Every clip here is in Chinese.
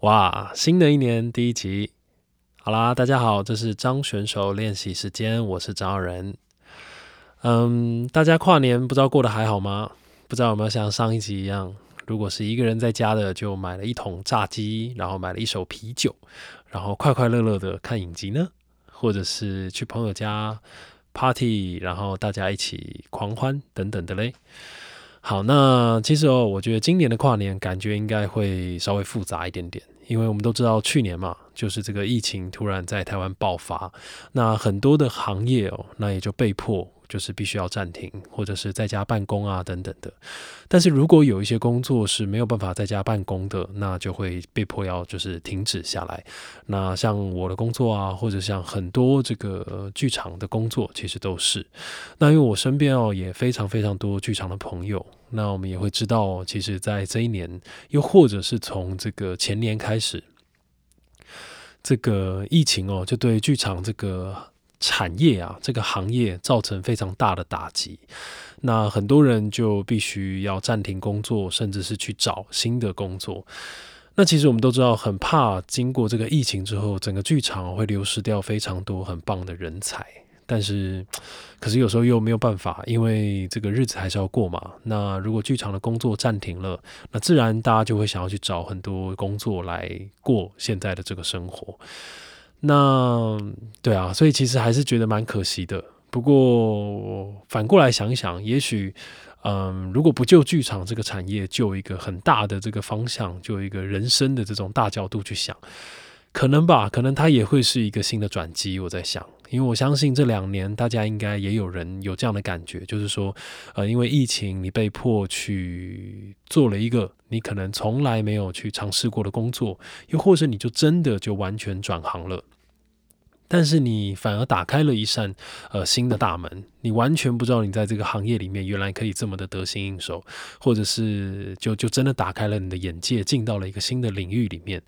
哇，新的一年第一集，好啦，大家好，这是张选手练习时间，我是张仁。嗯，大家跨年不知道过得还好吗？不知道有没有像上一集一样，如果是一个人在家的，就买了一桶炸鸡，然后买了一手啤酒，然后快快乐乐的看影集呢？或者是去朋友家 party，然后大家一起狂欢等等的嘞？好，那其实哦，我觉得今年的跨年感觉应该会稍微复杂一点点，因为我们都知道去年嘛，就是这个疫情突然在台湾爆发，那很多的行业哦，那也就被迫。就是必须要暂停，或者是在家办公啊，等等的。但是如果有一些工作是没有办法在家办公的，那就会被迫要就是停止下来。那像我的工作啊，或者像很多这个剧场的工作，其实都是。那因为我身边哦也非常非常多剧场的朋友，那我们也会知道，其实，在这一年，又或者是从这个前年开始，这个疫情哦，就对剧场这个。产业啊，这个行业造成非常大的打击，那很多人就必须要暂停工作，甚至是去找新的工作。那其实我们都知道，很怕经过这个疫情之后，整个剧场会流失掉非常多很棒的人才。但是，可是有时候又没有办法，因为这个日子还是要过嘛。那如果剧场的工作暂停了，那自然大家就会想要去找很多工作来过现在的这个生活。那对啊，所以其实还是觉得蛮可惜的。不过反过来想一想，也许，嗯，如果不就剧场这个产业，就一个很大的这个方向，就一个人生的这种大角度去想，可能吧，可能它也会是一个新的转机。我在想，因为我相信这两年大家应该也有人有这样的感觉，就是说，呃，因为疫情，你被迫去做了一个你可能从来没有去尝试过的工作，又或者你就真的就完全转行了。但是你反而打开了一扇呃新的大门，你完全不知道你在这个行业里面原来可以这么的得心应手，或者是就就真的打开了你的眼界，进到了一个新的领域里面。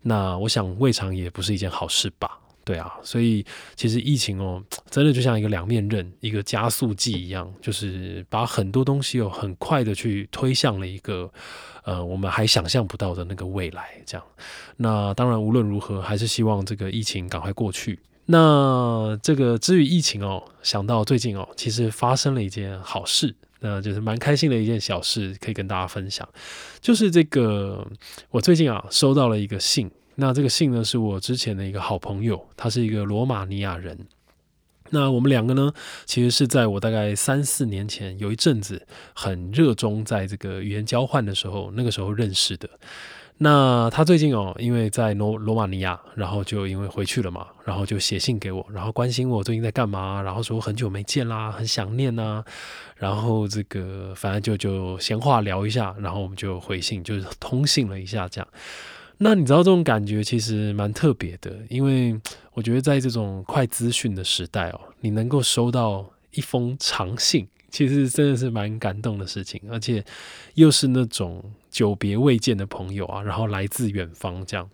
那我想未尝也不是一件好事吧？对啊，所以其实疫情哦，真的就像一个两面刃，一个加速剂一样，就是把很多东西哦很快的去推向了一个呃我们还想象不到的那个未来。这样，那当然无论如何，还是希望这个疫情赶快过去。那这个至于疫情哦，想到最近哦，其实发生了一件好事，那就是蛮开心的一件小事，可以跟大家分享。就是这个，我最近啊收到了一个信，那这个信呢是我之前的一个好朋友，他是一个罗马尼亚人。那我们两个呢，其实是在我大概三四年前有一阵子很热衷在这个语言交换的时候，那个时候认识的。那他最近哦，因为在罗罗马尼亚，然后就因为回去了嘛，然后就写信给我，然后关心我最近在干嘛，然后说很久没见啦，很想念呐，然后这个反正就就闲话聊一下，然后我们就回信，就是通信了一下这样。那你知道这种感觉其实蛮特别的，因为我觉得在这种快资讯的时代哦，你能够收到一封长信。其实真的是蛮感动的事情，而且又是那种久别未见的朋友啊，然后来自远方这样。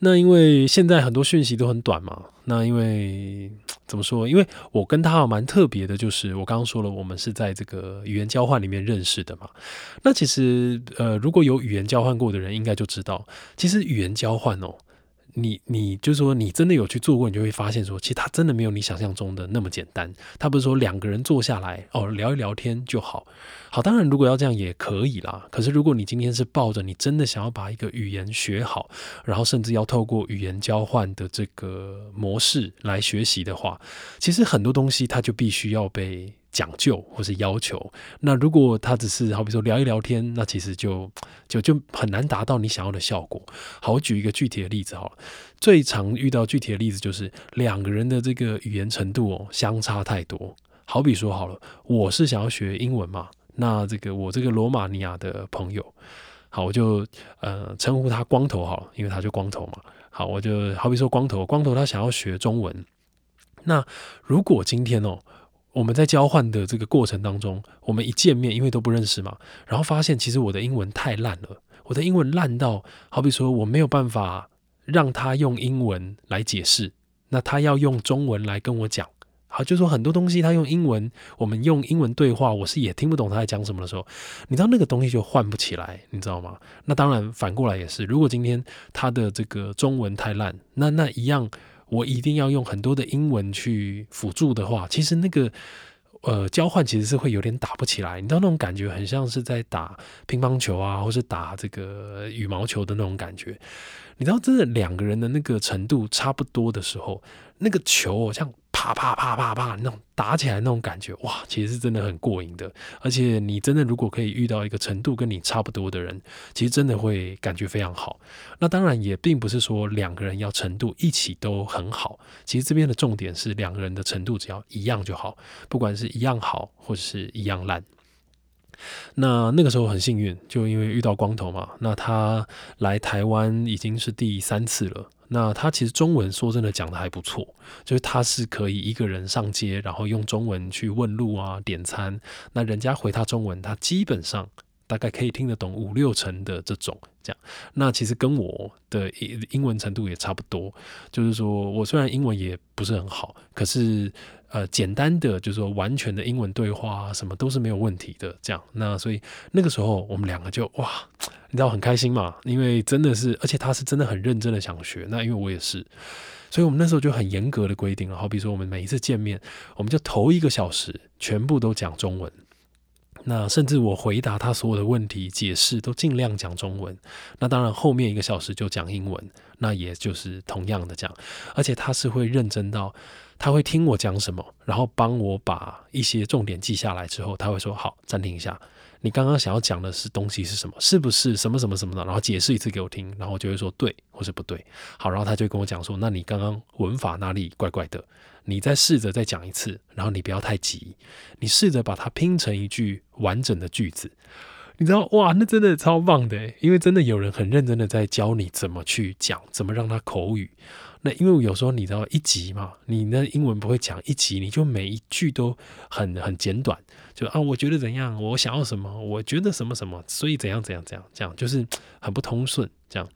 那因为现在很多讯息都很短嘛，那因为怎么说？因为我跟他蛮特别的，就是我刚刚说了，我们是在这个语言交换里面认识的嘛。那其实呃，如果有语言交换过的人，应该就知道，其实语言交换哦。你你就是说，你真的有去做过，你就会发现说，其实它真的没有你想象中的那么简单。它不是说两个人坐下来哦聊一聊天就好。好，当然如果要这样也可以啦。可是如果你今天是抱着你真的想要把一个语言学好，然后甚至要透过语言交换的这个模式来学习的话，其实很多东西它就必须要被。讲究或是要求，那如果他只是好比说聊一聊天，那其实就就就很难达到你想要的效果。好，我举一个具体的例子好了，最常遇到具体的例子就是两个人的这个语言程度哦相差太多。好比说好了，我是想要学英文嘛，那这个我这个罗马尼亚的朋友，好，我就呃称呼他光头好了，因为他就光头嘛。好，我就好比说光头，光头他想要学中文，那如果今天哦。我们在交换的这个过程当中，我们一见面，因为都不认识嘛，然后发现其实我的英文太烂了，我的英文烂到好比说我没有办法让他用英文来解释，那他要用中文来跟我讲，好，就说很多东西他用英文，我们用英文对话，我是也听不懂他在讲什么的时候，你知道那个东西就换不起来，你知道吗？那当然反过来也是，如果今天他的这个中文太烂，那那一样我一定要用很多的英文去辅助的话，其实那个。呃，交换其实是会有点打不起来，你知道那种感觉很像是在打乒乓球啊，或是打这个羽毛球的那种感觉。你知道，真的两个人的那个程度差不多的时候，那个球像。啪啪啪啪啪，那种打起来那种感觉，哇，其实是真的很过瘾的。而且你真的如果可以遇到一个程度跟你差不多的人，其实真的会感觉非常好。那当然也并不是说两个人要程度一起都很好，其实这边的重点是两个人的程度只要一样就好，不管是一样好或者是一样烂。那那个时候很幸运，就因为遇到光头嘛，那他来台湾已经是第三次了。那他其实中文说真的讲的还不错，就是他是可以一个人上街，然后用中文去问路啊、点餐，那人家回他中文，他基本上大概可以听得懂五六成的这种这样。那其实跟我的英英文程度也差不多，就是说我虽然英文也不是很好，可是。呃，简单的就是说完全的英文对话什么都是没有问题的，这样。那所以那个时候我们两个就哇，你知道很开心嘛，因为真的是，而且他是真的很认真的想学。那因为我也是，所以我们那时候就很严格的规定了，好比说我们每一次见面，我们就头一个小时全部都讲中文。那甚至我回答他所有的问题、解释都尽量讲中文。那当然后面一个小时就讲英文，那也就是同样的讲，而且他是会认真到。他会听我讲什么，然后帮我把一些重点记下来之后，他会说：“好，暂停一下，你刚刚想要讲的是东西是什么？是不是什么什么什么的？”然后解释一次给我听，然后我就会说对或是不对。好，然后他就跟我讲说：“那你刚刚文法哪里怪怪的？你再试着再讲一次，然后你不要太急，你试着把它拼成一句完整的句子。你知道哇，那真的超棒的，因为真的有人很认真的在教你怎么去讲，怎么让他口语。”那因为有时候你知道一集嘛，你那英文不会讲一集，你就每一句都很很简短，就啊，我觉得怎样，我想要什么，我觉得什么什么，所以怎样怎样怎样，这样就是很不通顺这样。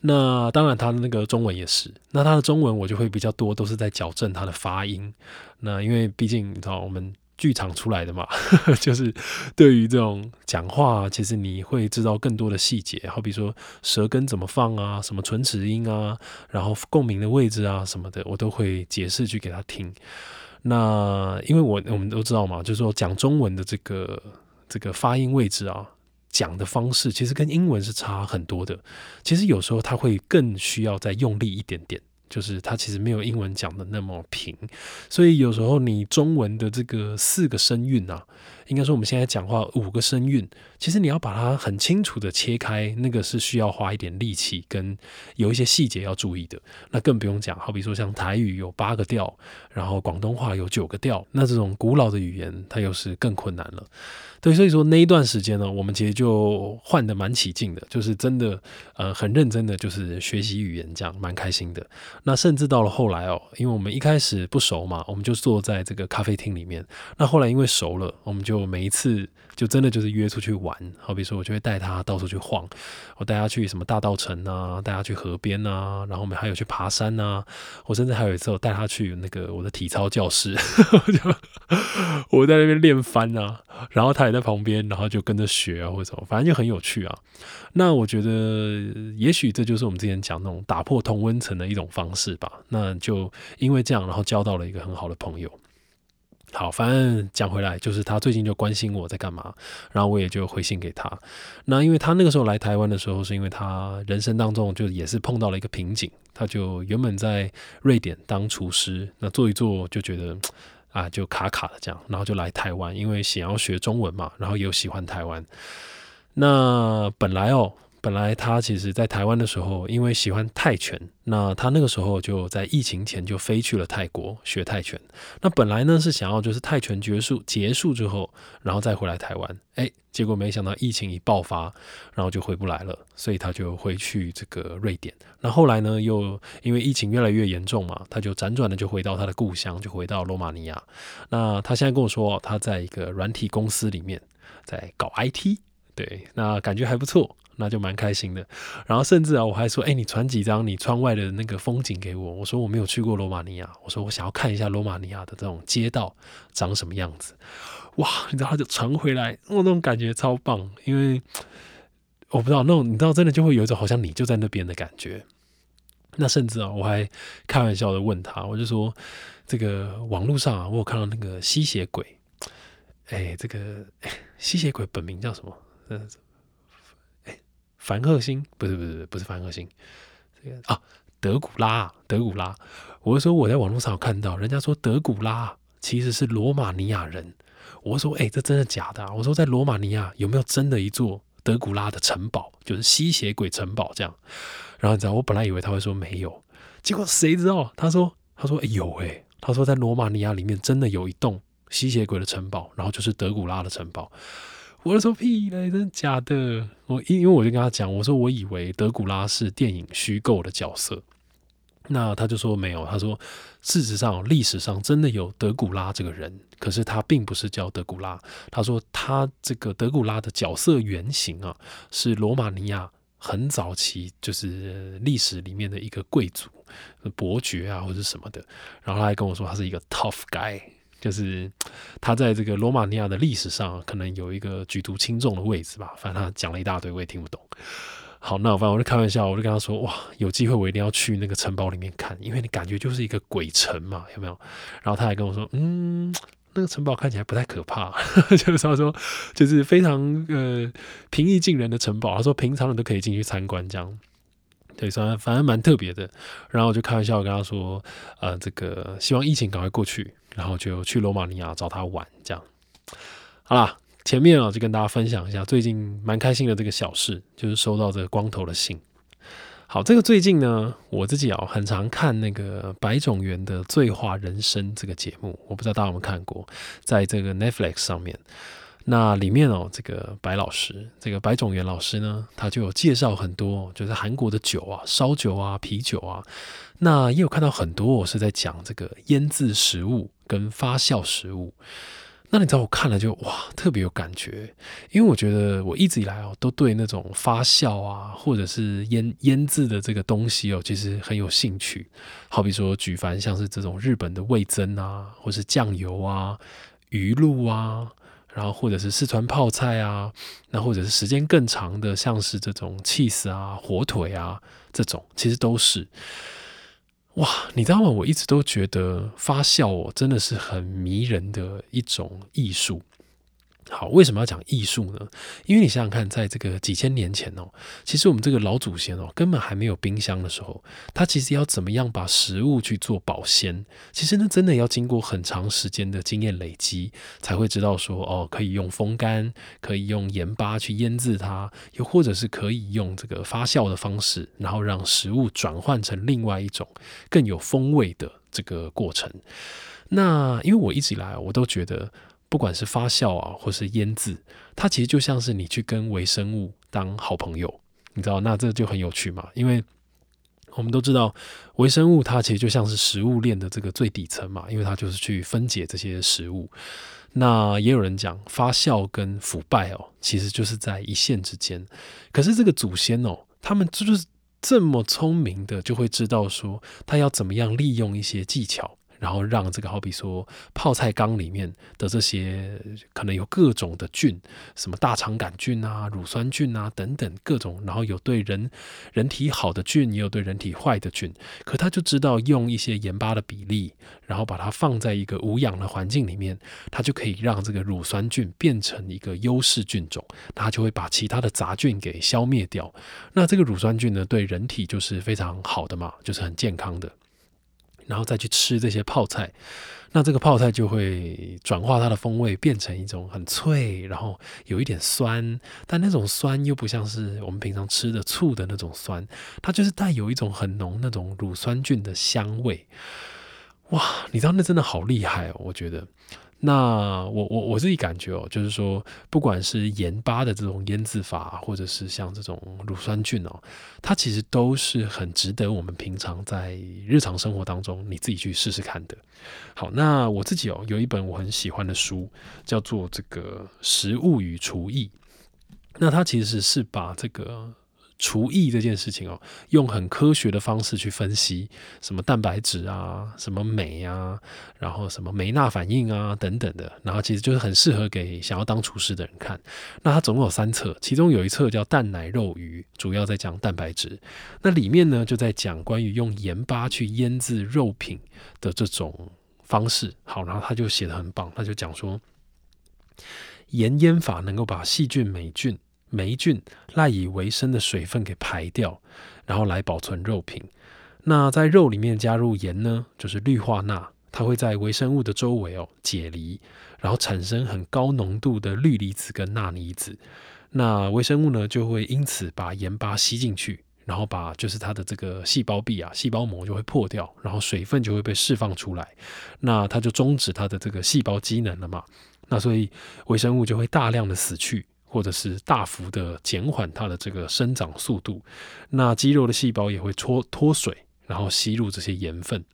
那当然他的那个中文也是，那他的中文我就会比较多，都是在矫正他的发音。那因为毕竟你知道我们。剧场出来的嘛，就是对于这种讲话，其实你会知道更多的细节，好比说舌根怎么放啊，什么唇齿音啊，然后共鸣的位置啊什么的，我都会解释去给他听。那因为我我们都知道嘛，就是说讲中文的这个这个发音位置啊，讲的方式其实跟英文是差很多的。其实有时候他会更需要再用力一点点。就是它其实没有英文讲的那么平，所以有时候你中文的这个四个声韵啊，应该说我们现在讲话五个声韵，其实你要把它很清楚的切开，那个是需要花一点力气，跟有一些细节要注意的。那更不用讲，好比说像台语有八个调，然后广东话有九个调，那这种古老的语言，它又是更困难了。对，所以说那一段时间呢，我们其实就换的蛮起劲的，就是真的，呃，很认真的，就是学习语言，这样蛮开心的。那甚至到了后来哦，因为我们一开始不熟嘛，我们就坐在这个咖啡厅里面。那后来因为熟了，我们就我每一次就真的就是约出去玩。好比说，我就会带他到处去晃，我带他去什么大道城啊，带他去河边啊，然后我们还有去爬山啊。我甚至还有一次我带他去那个我的体操教室，我在那边练翻啊，然后他也。在旁边，然后就跟着学啊，或者什么，反正就很有趣啊。那我觉得，也许这就是我们之前讲那种打破同温层的一种方式吧。那就因为这样，然后交到了一个很好的朋友。好，反正讲回来，就是他最近就关心我在干嘛，然后我也就回信给他。那因为他那个时候来台湾的时候，是因为他人生当中就也是碰到了一个瓶颈，他就原本在瑞典当厨师，那做一做就觉得。啊，就卡卡的这样，然后就来台湾，因为想要学中文嘛，然后又喜欢台湾。那本来哦。本来他其实，在台湾的时候，因为喜欢泰拳，那他那个时候就在疫情前就飞去了泰国学泰拳。那本来呢是想要就是泰拳结束结束之后，然后再回来台湾。哎，结果没想到疫情一爆发，然后就回不来了，所以他就回去这个瑞典。那后来呢，又因为疫情越来越严重嘛，他就辗转的就回到他的故乡，就回到罗马尼亚。那他现在跟我说，他在一个软体公司里面在搞 IT，对，那感觉还不错。那就蛮开心的。然后甚至啊，我还说，哎，你传几张你窗外的那个风景给我。我说我没有去过罗马尼亚，我说我想要看一下罗马尼亚的这种街道长什么样子。哇，你知道他就传回来，我那种感觉超棒，因为我不知道那种，你知道真的就会有一种好像你就在那边的感觉。那甚至啊，我还开玩笑的问他，我就说这个网络上啊，我有看到那个吸血鬼。哎，这个吸血鬼本名叫什么？凡赫星？不是，不是，不是凡赫星。这个啊，德古拉，德古拉。我说我在网络上有看到，人家说德古拉其实是罗马尼亚人。我说，哎，这真的假的？我说，在罗马尼亚有没有真的一座德古拉的城堡，就是吸血鬼城堡这样？然后你知道，我本来以为他会说没有，结果谁知道？他说，他说有哎，他说在罗马尼亚里面真的有一栋。吸血鬼的城堡，然后就是德古拉的城堡。我说屁嘞，真的假的？我因因为我就跟他讲，我说我以为德古拉是电影虚构的角色。那他就说没有，他说事实上历史上真的有德古拉这个人，可是他并不是叫德古拉。他说他这个德古拉的角色原型啊，是罗马尼亚很早期就是历史里面的一个贵族伯爵啊，或者什么的。然后他还跟我说，他是一个 tough guy。就是他在这个罗马尼亚的历史上，可能有一个举足轻重的位置吧。反正他讲了一大堆，我也听不懂。好，那反正我就开玩笑，我就跟他说：“哇，有机会我一定要去那个城堡里面看，因为你感觉就是一个鬼城嘛，有没有？”然后他还跟我说：“嗯，那个城堡看起来不太可怕，就是他说就是非常呃平易近人的城堡。他说平常人都可以进去参观，这样。”对，反反正蛮特别的。然后我就开玩笑跟他说：“呃，这个希望疫情赶快过去，然后就去罗马尼亚找他玩。”这样，好啦，前面啊就跟大家分享一下最近蛮开心的这个小事，就是收到这个光头的信。好，这个最近呢，我自己啊很常看那个百种元的《醉话人生》这个节目，我不知道大家有没有看过，在这个 Netflix 上面。那里面哦，这个白老师，这个白种元老师呢，他就有介绍很多，就是韩国的酒啊，烧酒啊，啤酒啊。那也有看到很多，我是在讲这个腌制食物跟发酵食物。那你知道我看了就哇，特别有感觉，因为我觉得我一直以来哦，都对那种发酵啊，或者是腌腌制的这个东西哦，其实很有兴趣。好比说，举凡像是这种日本的味增啊，或是酱油啊、鱼露啊。然后或者是四川泡菜啊，那或者是时间更长的，像是这种 cheese 啊、火腿啊这种，其实都是哇，你知道吗？我一直都觉得发酵哦，真的是很迷人的一种艺术。好，为什么要讲艺术呢？因为你想想看，在这个几千年前哦，其实我们这个老祖先哦，根本还没有冰箱的时候，他其实要怎么样把食物去做保鲜？其实呢，真的要经过很长时间的经验累积，才会知道说哦，可以用风干，可以用盐巴去腌制它，又或者是可以用这个发酵的方式，然后让食物转换成另外一种更有风味的这个过程。那因为我一直以来我都觉得。不管是发酵啊，或是腌制，它其实就像是你去跟微生物当好朋友，你知道？那这就很有趣嘛。因为我们都知道，微生物它其实就像是食物链的这个最底层嘛，因为它就是去分解这些食物。那也有人讲，发酵跟腐败哦，其实就是在一线之间。可是这个祖先哦，他们就是这么聪明的，就会知道说，他要怎么样利用一些技巧。然后让这个好比说泡菜缸里面的这些可能有各种的菌，什么大肠杆菌啊、乳酸菌啊等等各种，然后有对人人体好的菌，也有对人体坏的菌。可他就知道用一些盐巴的比例，然后把它放在一个无氧的环境里面，它就可以让这个乳酸菌变成一个优势菌种，它就会把其他的杂菌给消灭掉。那这个乳酸菌呢，对人体就是非常好的嘛，就是很健康的。然后再去吃这些泡菜，那这个泡菜就会转化它的风味，变成一种很脆，然后有一点酸，但那种酸又不像是我们平常吃的醋的那种酸，它就是带有一种很浓那种乳酸菌的香味。哇，你知道那真的好厉害哦，我觉得。那我我我自己感觉哦，就是说，不管是盐巴的这种腌制法，或者是像这种乳酸菌哦，它其实都是很值得我们平常在日常生活当中你自己去试试看的。好，那我自己哦有一本我很喜欢的书，叫做这个《食物与厨艺》。那它其实是把这个。厨艺这件事情哦，用很科学的方式去分析什么蛋白质啊、什么镁啊，然后什么梅纳反应啊等等的，然后其实就是很适合给想要当厨师的人看。那它总共有三册，其中有一册叫蛋奶肉鱼，主要在讲蛋白质。那里面呢就在讲关于用盐巴去腌制肉品的这种方式。好，然后他就写的很棒，他就讲说，盐腌法能够把细菌、霉菌。霉菌赖以为生的水分给排掉，然后来保存肉品。那在肉里面加入盐呢，就是氯化钠，它会在微生物的周围哦解离，然后产生很高浓度的氯离子跟钠离子。那微生物呢就会因此把盐巴吸进去，然后把就是它的这个细胞壁啊、细胞膜就会破掉，然后水分就会被释放出来，那它就终止它的这个细胞机能了嘛。那所以微生物就会大量的死去。或者是大幅的减缓它的这个生长速度，那肌肉的细胞也会脱脱水，然后吸入这些盐分。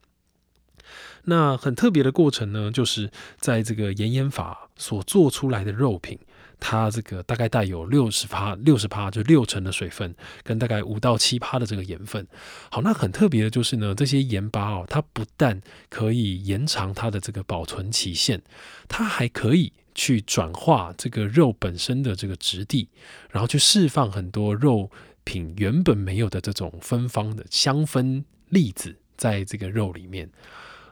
那很特别的过程呢，就是在这个盐盐法所做出来的肉品，它这个大概带有六十帕六十帕就六成的水分，跟大概五到七帕的这个盐分。好，那很特别的就是呢，这些盐巴哦，它不但可以延长它的这个保存期限，它还可以。去转化这个肉本身的这个质地，然后去释放很多肉品原本没有的这种芬芳的香氛粒子在这个肉里面。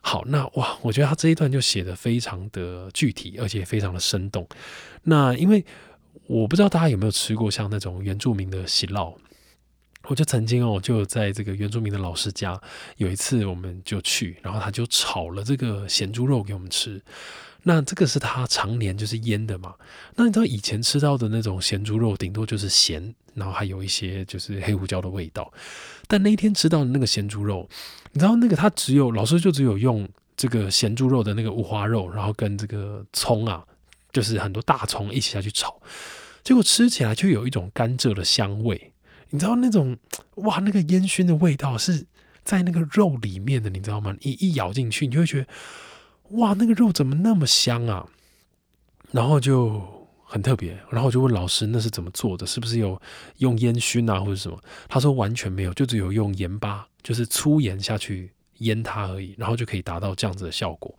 好，那哇，我觉得他这一段就写的非常的具体，而且非常的生动。那因为我不知道大家有没有吃过像那种原住民的喜酪，我就曾经哦，就在这个原住民的老师家，有一次我们就去，然后他就炒了这个咸猪肉给我们吃。那这个是他常年就是腌的嘛？那你知道以前吃到的那种咸猪肉，顶多就是咸，然后还有一些就是黑胡椒的味道。但那一天吃到的那个咸猪肉，你知道那个他只有老师就只有用这个咸猪肉的那个五花肉，然后跟这个葱啊，就是很多大葱一起下去炒，结果吃起来就有一种甘蔗的香味。你知道那种哇，那个烟熏的味道是在那个肉里面的，你知道吗？一一咬进去，你就会觉得。哇，那个肉怎么那么香啊？然后就很特别，然后我就问老师那是怎么做的？是不是有用烟熏啊，或者什么？他说完全没有，就只有用盐巴，就是粗盐下去腌它而已，然后就可以达到这样子的效果。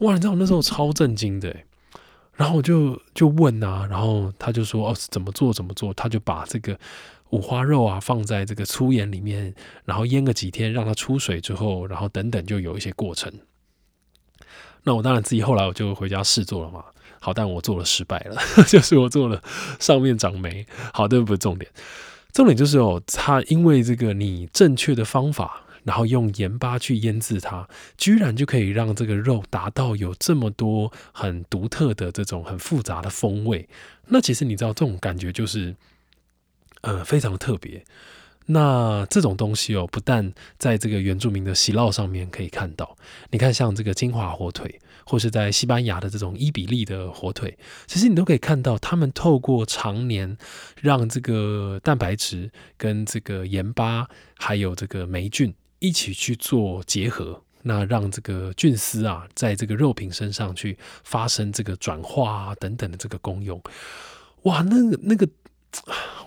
哇，你知道那时候超震惊的，然后我就就问啊，然后他就说哦，怎么做怎么做？他就把这个五花肉啊放在这个粗盐里面，然后腌个几天，让它出水之后，然后等等就有一些过程。那我当然自己后来我就回家试做了嘛，好，但我做了失败了，就是我做了上面长霉。好，这不是重点，重点就是哦，它因为这个你正确的方法，然后用盐巴去腌制它，居然就可以让这个肉达到有这么多很独特的这种很复杂的风味。那其实你知道这种感觉就是，呃，非常的特别。那这种东西哦，不但在这个原住民的喜酪上面可以看到，你看像这个金华火腿，或是在西班牙的这种伊比利的火腿，其实你都可以看到，他们透过常年让这个蛋白质跟这个盐巴还有这个霉菌一起去做结合，那让这个菌丝啊，在这个肉品身上去发生这个转化啊等等的这个功用，哇，那个那个。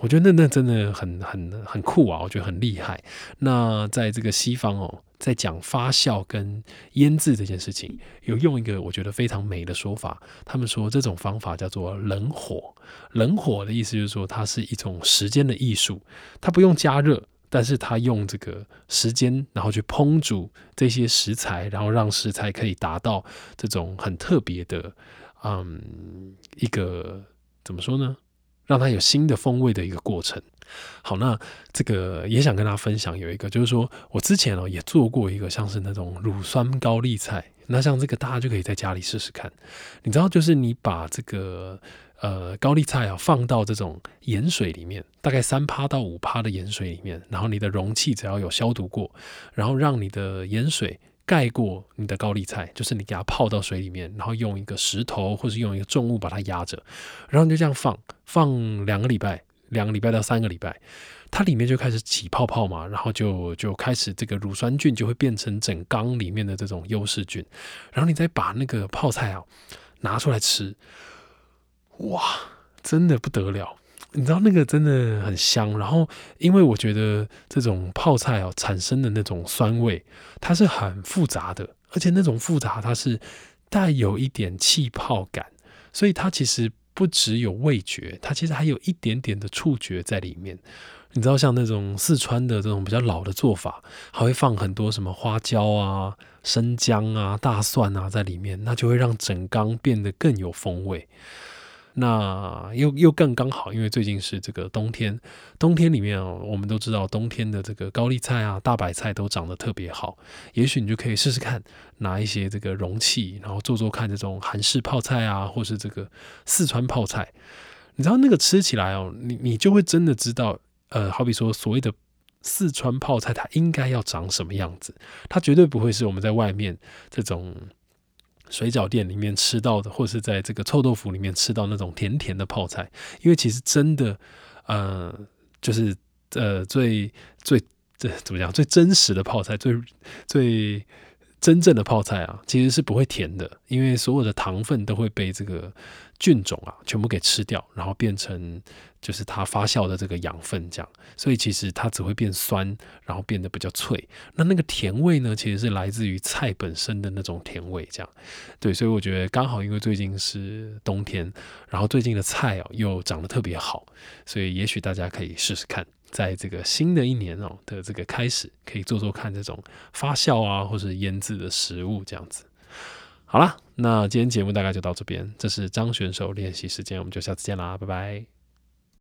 我觉得那那真的很很很酷啊！我觉得很厉害。那在这个西方哦，在讲发酵跟腌制这件事情，有用一个我觉得非常美的说法。他们说这种方法叫做冷火。冷火的意思就是说，它是一种时间的艺术。它不用加热，但是它用这个时间，然后去烹煮这些食材，然后让食材可以达到这种很特别的，嗯，一个怎么说呢？让它有新的风味的一个过程。好，那这个也想跟大家分享，有一个就是说我之前哦也做过一个像是那种乳酸高丽菜，那像这个大家就可以在家里试试看。你知道，就是你把这个呃高丽菜啊放到这种盐水里面，大概三趴到五趴的盐水里面，然后你的容器只要有消毒过，然后让你的盐水。盖过你的高丽菜，就是你给它泡到水里面，然后用一个石头或者用一个重物把它压着，然后你就这样放放两个礼拜，两个礼拜到三个礼拜，它里面就开始起泡泡嘛，然后就就开始这个乳酸菌就会变成整缸里面的这种优势菌，然后你再把那个泡菜啊拿出来吃，哇，真的不得了！你知道那个真的很香。然后，因为我觉得这种泡菜哦产生的那种酸味，它是很复杂的，而且那种复杂它是带有一点气泡感，所以它其实不只有味觉，它其实还有一点点的触觉在里面。你知道，像那种四川的这种比较老的做法，还会放很多什么花椒啊、生姜啊、大蒜啊在里面，那就会让整缸变得更有风味。那又又更刚好，因为最近是这个冬天，冬天里面哦，我们都知道冬天的这个高丽菜啊、大白菜都长得特别好。也许你就可以试试看，拿一些这个容器，然后做做看这种韩式泡菜啊，或是这个四川泡菜。你知道那个吃起来哦，你你就会真的知道。呃，好比说所谓的四川泡菜，它应该要长什么样子？它绝对不会是我们在外面这种水饺店里面吃到的，或是在这个臭豆腐里面吃到那种甜甜的泡菜。因为其实真的，呃，就是呃最最这怎么讲？最真实的泡菜，最最真正的泡菜啊，其实是不会甜的，因为所有的糖分都会被这个。菌种啊，全部给吃掉，然后变成就是它发酵的这个养分，这样，所以其实它只会变酸，然后变得比较脆。那那个甜味呢，其实是来自于菜本身的那种甜味，这样。对，所以我觉得刚好，因为最近是冬天，然后最近的菜哦又长得特别好，所以也许大家可以试试看，在这个新的一年哦的这个开始，可以做做看这种发酵啊或者腌制的食物，这样子。好啦，那今天节目大概就到这边。这是张选手练习时间，我们就下次见啦，拜拜。